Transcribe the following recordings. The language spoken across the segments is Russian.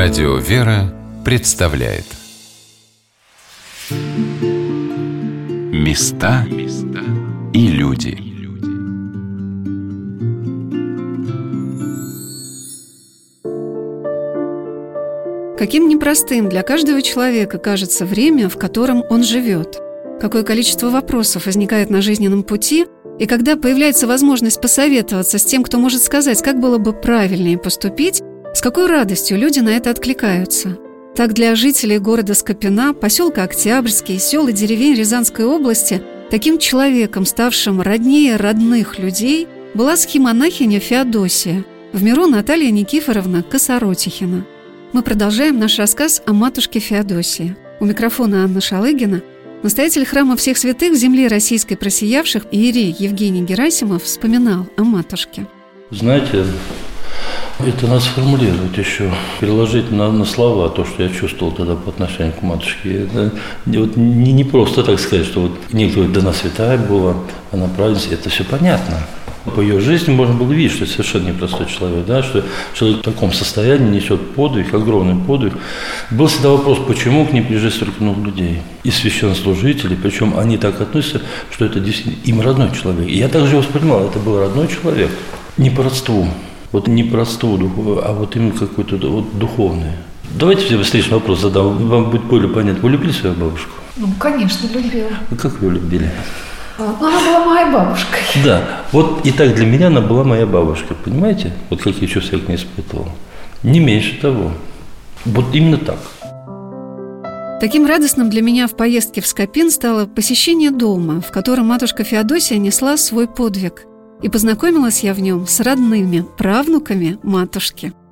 Радио «Вера» представляет. Места и люди. Каким непростым для каждого человека кажется время, в котором он живет. Какое количество вопросов возникает на жизненном пути, и когда появляется возможность посоветоваться с тем, кто может сказать, как было бы правильнее поступить, с какой радостью люди на это откликаются. Так для жителей города Скопина, поселка Октябрьский, сел и деревень Рязанской области таким человеком, ставшим роднее родных людей, была схемонахиня Феодосия, в миру Наталья Никифоровна Косоротихина. Мы продолжаем наш рассказ о матушке Феодосии. У микрофона Анна Шалыгина – Настоятель храма всех святых земли российской просиявших Иерей Евгений Герасимов вспоминал о матушке. Знаете, это надо сформулировать еще, переложить на, на слова то, что я чувствовал тогда по отношению к матушке. Это вот не, не просто так сказать, что вот некто да она святая была, она праведница, это все понятно. По ее жизни можно было видеть, что это совершенно непростой человек, да, что человек в таком состоянии несет подвиг, огромный подвиг. Был всегда вопрос, почему к ним приезжает столько много людей, и священнослужителей, причем они так относятся, что это действительно им родной человек. И я также воспринимал, это был родной человек, не по родству, вот не по родству, а вот именно какой-то вот духовный. Давайте все встречный вопрос задам, вам будет более понятно. Вы любили свою бабушку? Ну, конечно, любила. Вы как вы ее любили? Она была моей бабушкой. Да, вот и так для меня она была моя бабушка, понимаете? Вот какие чувства я к ней испытывал. Не меньше того. Вот именно так. Таким радостным для меня в поездке в Скопин стало посещение дома, в котором матушка Феодосия несла свой подвиг. И познакомилась я в нем с родными правнуками матушки –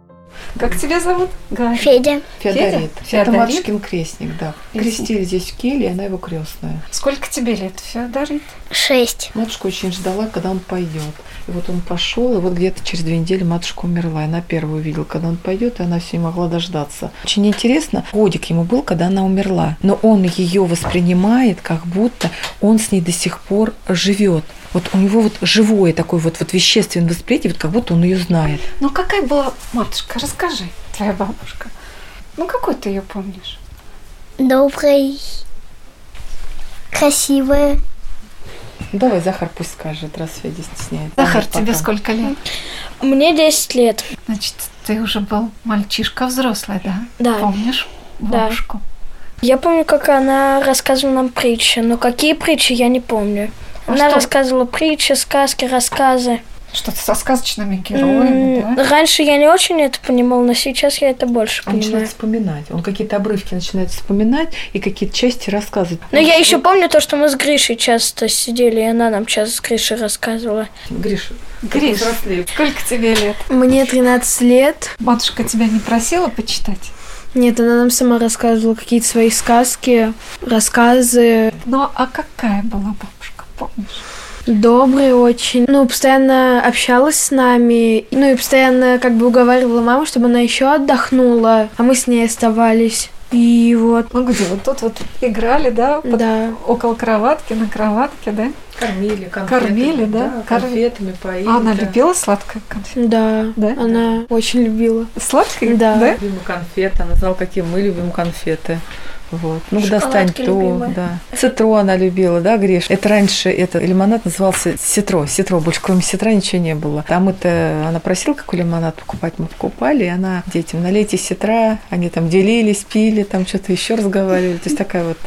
как тебя зовут? Галя. Федя. Феодорит. Это матушкин крестник, да. Крестили здесь в Киеле, она его крестная. Сколько тебе лет, Феодорит? Шесть. Матушка очень ждала, когда он пойдет. И вот он пошел, и вот где-то через две недели матушка умерла. И она первую увидела, когда он пойдет, и она все не могла дождаться. Очень интересно, годик ему был, когда она умерла. Но он ее воспринимает, как будто он с ней до сих пор живет. Вот у него вот живое такое вот, вот вещественное восприятие, вот как будто он ее знает. Ну какая была матушка? Расскажи, твоя бабушка. Ну какой ты ее помнишь? Добрый, красивая. Давай, Захар пусть скажет, раз Федя стесняется. Захар, а тебе сколько лет? Мне 10 лет. Значит, ты уже был мальчишка взрослый, да? Да. Помнишь бабушку? Да. Я помню, как она рассказывала нам притчи, но какие притчи, я не помню. А Она что? рассказывала притчи, сказки, рассказы. Что-то со сказочными героями, mm, да? Раньше я не очень это понимал, но сейчас я это больше он понимаю. Он начинает вспоминать. Он какие-то обрывки начинает вспоминать и какие-то части рассказывать. Но я еще помню то, что мы с Гришей часто сидели, и она нам часто с Гришей рассказывала. Гриша, Гриш, сколько тебе лет? Мне 13 лет. Матушка тебя не просила почитать? Нет, она нам сама рассказывала какие-то свои сказки, рассказы. Ну, а какая была бабушка? Помнишь? Добрый очень. Ну, постоянно общалась с нами. Ну, и постоянно как бы уговаривала маму, чтобы она еще отдохнула. А мы с ней оставались. И вот. Ну, где? Вот тут вот играли, да? Под, да. Около кроватки, на кроватке, да? Кормили, конфеты, Кормили, да? да конфетами поили. А она да. любила сладкое конфеты? Да, да, она да. очень любила. Сладкие? Да. да? Любим конфеты, она знала, какие мы любим конфеты. Вот. Ну, достань то, любимая. да. Цитро она любила, да, Гриш? Это раньше, это лимонад назывался ситро. Ситро, больше кроме ситра ничего не было. Там это, она просила, какой лимонад покупать, мы покупали, и она детям налейте ситра, они там делились, пили, там что-то еще разговаривали. То есть такая вот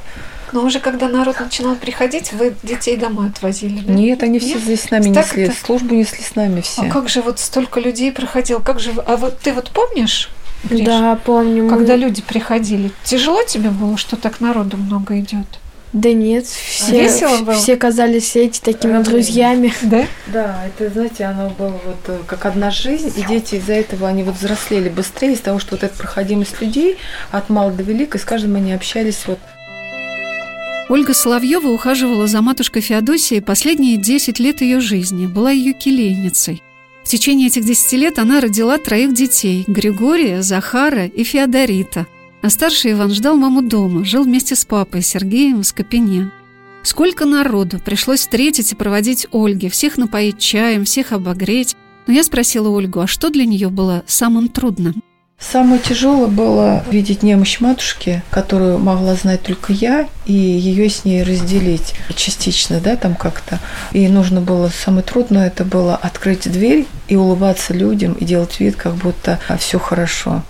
но уже когда народ начинал приходить, вы детей домой отвозили, да? Нет, они все Нет? здесь с нами так несли, это... службу несли с нами все. А как же вот столько людей проходило? Как же... А вот ты вот помнишь, Гриш? Да, помню. Когда мы... люди приходили, тяжело тебе было, что так народу много идет? Да нет, все, Весело было? все казались эти такими Родными. друзьями. Да? Да, это, знаете, оно было вот э, как одна жизнь, и дети из-за этого, они вот взрослели быстрее, из-за того, что вот эта проходимость людей от мала до велика, и с каждым они общались вот Ольга Соловьева ухаживала за матушкой Феодосией последние 10 лет ее жизни, была ее келейницей. В течение этих десяти лет она родила троих детей – Григория, Захара и Феодорита. А старший Иван ждал маму дома, жил вместе с папой Сергеем в Скопине. Сколько народу пришлось встретить и проводить Ольге, всех напоить чаем, всех обогреть. Но я спросила Ольгу, а что для нее было самым трудным? Самое тяжелое было видеть немощь матушки, которую могла знать только я, и ее с ней разделить частично, да, там как-то. И нужно было, самое трудное это было открыть дверь и улыбаться людям, и делать вид, как будто все хорошо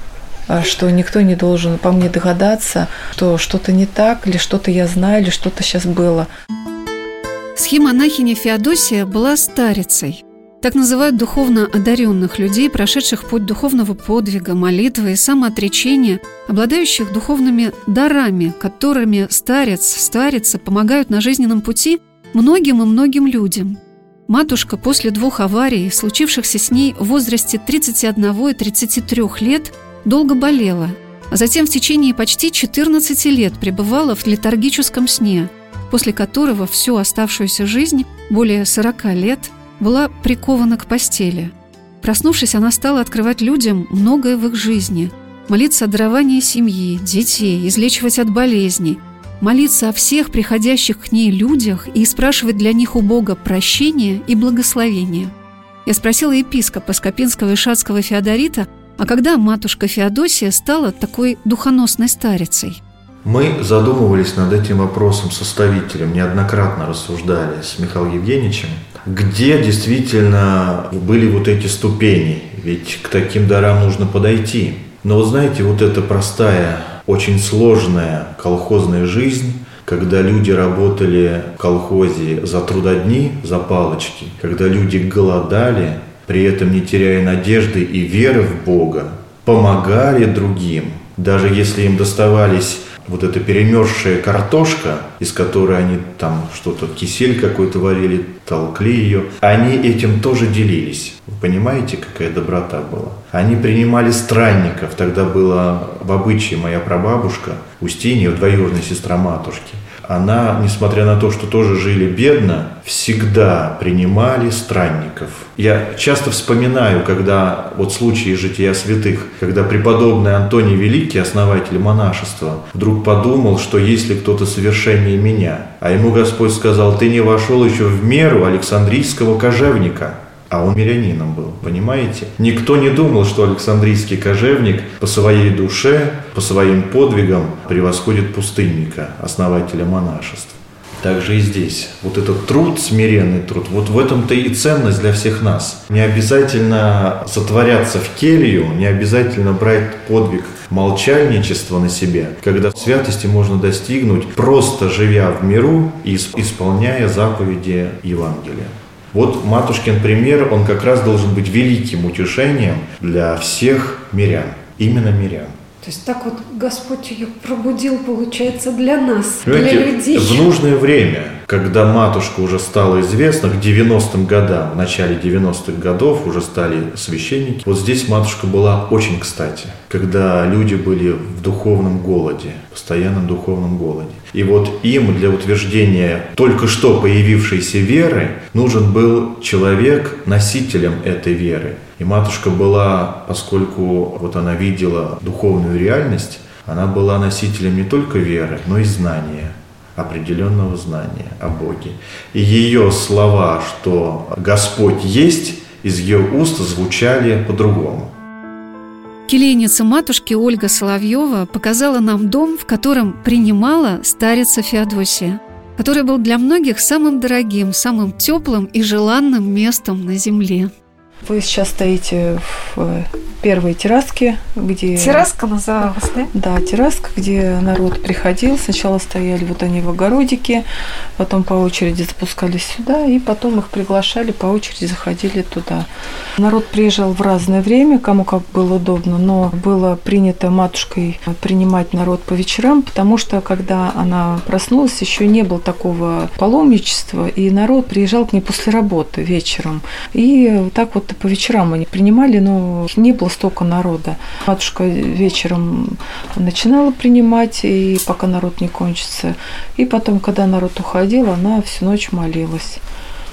а, что никто не должен по мне догадаться, что что-то не так, или что-то я знаю, или что-то сейчас было. Схемонахиня Феодосия была старицей. Так называют духовно одаренных людей, прошедших путь духовного подвига, молитвы и самоотречения, обладающих духовными дарами, которыми старец, старица помогают на жизненном пути многим и многим людям. Матушка после двух аварий, случившихся с ней в возрасте 31 и 33 лет, долго болела, а затем в течение почти 14 лет пребывала в летаргическом сне, после которого всю оставшуюся жизнь, более 40 лет – была прикована к постели. Проснувшись, она стала открывать людям многое в их жизни, молиться о даровании семьи, детей, излечивать от болезней, молиться о всех приходящих к ней людях и спрашивать для них у Бога прощения и благословения. Я спросила епископа Скопинского и Шацкого Феодорита, а когда матушка Феодосия стала такой духоносной старицей? Мы задумывались над этим вопросом составителем, неоднократно рассуждали с Михаилом Евгеньевичем – где действительно были вот эти ступени. Ведь к таким дарам нужно подойти. Но вот знаете, вот эта простая, очень сложная колхозная жизнь, когда люди работали в колхозе за трудодни, за палочки, когда люди голодали, при этом не теряя надежды и веры в Бога, помогали другим, даже если им доставались вот эта перемерзшая картошка, из которой они там что-то, кисель какой-то варили, толкли ее, они этим тоже делились. Вы понимаете, какая доброта была? Они принимали странников, тогда была в обычае моя прабабушка, Устинья, двоюродная сестра матушки – она, несмотря на то, что тоже жили бедно, всегда принимали странников. Я часто вспоминаю, когда вот случаи жития святых, когда преподобный Антоний Великий, основатель монашества, вдруг подумал, что если кто-то совершеннее меня, а ему Господь сказал, ты не вошел еще в меру Александрийского кожевника, а он мирянином был, понимаете? Никто не думал, что Александрийский кожевник по своей душе, по своим подвигам превосходит пустынника, основателя монашества. Также и здесь. Вот этот труд, смиренный труд, вот в этом-то и ценность для всех нас. Не обязательно затворяться в келью, не обязательно брать подвиг молчальничества на себе, когда святости можно достигнуть, просто живя в миру и исполняя заповеди Евангелия. Вот матушкин пример, он как раз должен быть великим утешением для всех мирян, именно мирян. То есть так вот Господь ее пробудил, получается, для нас, Понимаете, для людей. В нужное время, когда матушка уже стала известна, к 90-м годам, в начале 90-х годов уже стали священники, вот здесь матушка была очень кстати, когда люди были в духовном голоде, постоянном духовном голоде. И вот им для утверждения только что появившейся веры нужен был человек носителем этой веры – и матушка была, поскольку вот она видела духовную реальность, она была носителем не только веры, но и знания, определенного знания о Боге. И ее слова, что Господь есть, из ее уст звучали по-другому. Келейница матушки Ольга Соловьева показала нам дом, в котором принимала старица Феодосия, который был для многих самым дорогим, самым теплым и желанным местом на земле. Вы сейчас стоите в первой терраске, где... Терраска называлась, да? Да, терраска, где народ приходил. Сначала стояли вот они в огородике, потом по очереди спускались сюда, и потом их приглашали, по очереди заходили туда. Народ приезжал в разное время, кому как было удобно, но было принято матушкой принимать народ по вечерам, потому что когда она проснулась, еще не было такого паломничества, и народ приезжал к ней после работы вечером. И так вот по вечерам они принимали, но не было столько народа. Матушка вечером начинала принимать, и пока народ не кончится. И потом, когда народ уходил, она всю ночь молилась.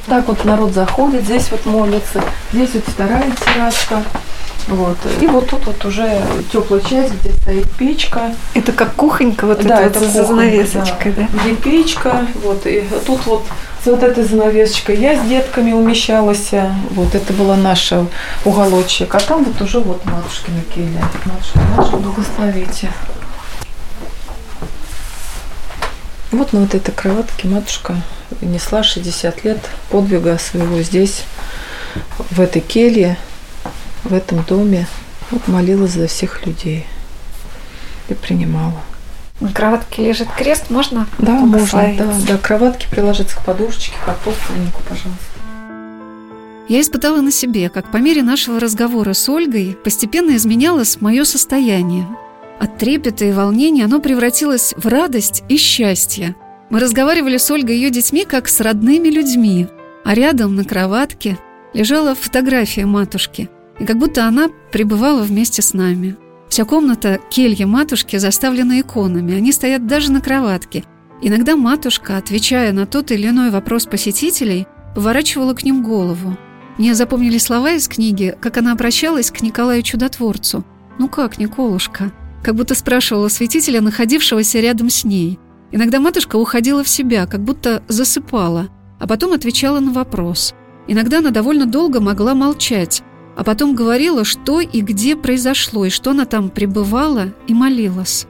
Так вот народ заходит, здесь вот молится, здесь вот вторая терраска. Вот. И вот тут вот уже теплая часть, где стоит печка. Это как кухонька вот да, это, это вот за занавесочкой, да. да. Где печка, вот, и тут вот вот этой занавесочкой. Я с детками умещалась. Вот это была наша уголочек. А там вот уже вот матушкина келья. Матушка, наша, благословите. Вот на вот этой кроватке матушка несла 60 лет подвига своего здесь, в этой келье, в этом доме. Вот молилась за всех людей и принимала. На кроватке лежит крест, можно Да, можно, да, да, кроватки приложиться к подушечке, к апостольнику, пожалуйста. Я испытала на себе, как по мере нашего разговора с Ольгой постепенно изменялось мое состояние. От трепета и волнения оно превратилось в радость и счастье. Мы разговаривали с Ольгой и ее детьми как с родными людьми, а рядом на кроватке лежала фотография матушки, и как будто она пребывала вместе с нами. Вся комната келья матушки заставлена иконами, они стоят даже на кроватке. Иногда матушка, отвечая на тот или иной вопрос посетителей, поворачивала к ним голову. Мне запомнили слова из книги, как она обращалась к Николаю Чудотворцу. «Ну как, Николушка?» Как будто спрашивала святителя, находившегося рядом с ней. Иногда матушка уходила в себя, как будто засыпала, а потом отвечала на вопрос. Иногда она довольно долго могла молчать, а потом говорила, что и где произошло, и что она там пребывала и молилась.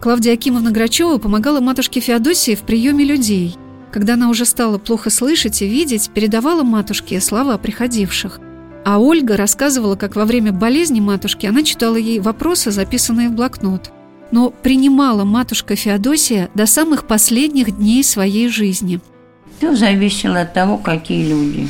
Клавдия Акимовна Грачева помогала матушке Феодосии в приеме людей. Когда она уже стала плохо слышать и видеть, передавала матушке слова приходивших. А Ольга рассказывала, как во время болезни матушки она читала ей вопросы, записанные в блокнот. Но принимала матушка Феодосия до самых последних дней своей жизни. Все зависело от того, какие люди.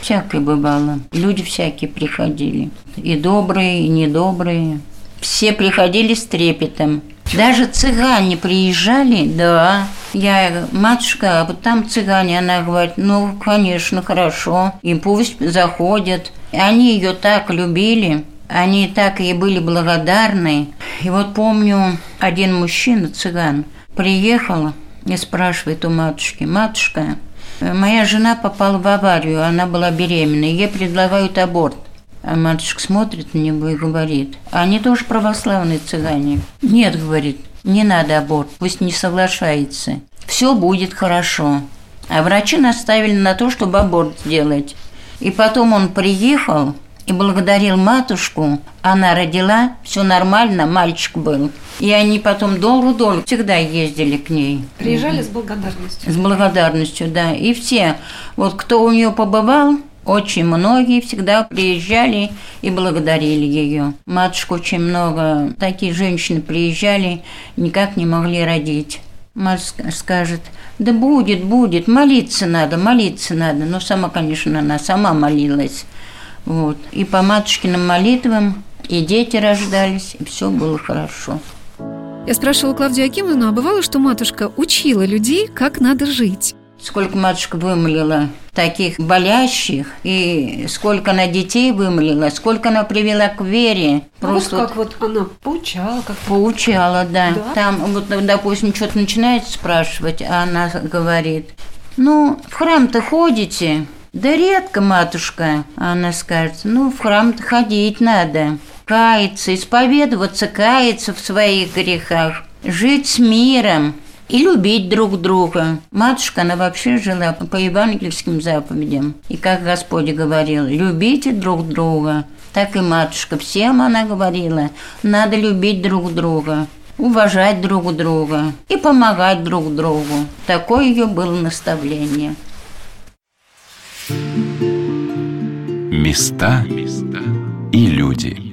Всякое бывало. Люди всякие приходили. И добрые, и недобрые. Все приходили с трепетом. Даже цыгане приезжали, да. Я, матушка, а вот там цыгане, она говорит, ну, конечно, хорошо, и пусть заходят. Они ее так любили, они так ей были благодарны. И вот помню, один мужчина, цыган, приехал и спрашивает у матушки, матушка, моя жена попала в аварию, она была беременна, ей предлагают аборт. А матушка смотрит на него и говорит, они тоже православные цыгане. Нет, говорит, не надо аборт, пусть не соглашается. Все будет хорошо. А врачи наставили на то, чтобы аборт сделать. И потом он приехал и благодарил матушку. Она родила, все нормально, мальчик был. И они потом долго-долго всегда ездили к ней. Приезжали с благодарностью. С благодарностью, да. И все, вот кто у нее побывал, очень многие всегда приезжали и благодарили ее. Матушка очень много, такие женщины приезжали, никак не могли родить. Матушка скажет, да будет, будет, молиться надо, молиться надо. Но сама, конечно, она сама молилась. Вот. И по матушкиным молитвам и дети рождались, и все было хорошо. Я спрашивала Клавдию Акимовну, а бывало, что матушка учила людей, как надо жить? Сколько матушка вымолила таких болящих, и сколько она детей вымолила, сколько она привела к вере. Просто вот как вот она поучала, как Поучала, да. Да? Там, вот, допустим, что-то начинает спрашивать, а она говорит, ну, в храм-то ходите? Да редко, матушка. Она скажет, ну, в храм-то ходить надо. Каяться, исповедоваться, каяться в своих грехах. Жить с миром и любить друг друга. Матушка, она вообще жила по евангельским заповедям. И как Господь говорил, любите друг друга. Так и матушка, всем она говорила, надо любить друг друга уважать друг друга и помогать друг другу. Такое ее было наставление. Места и люди.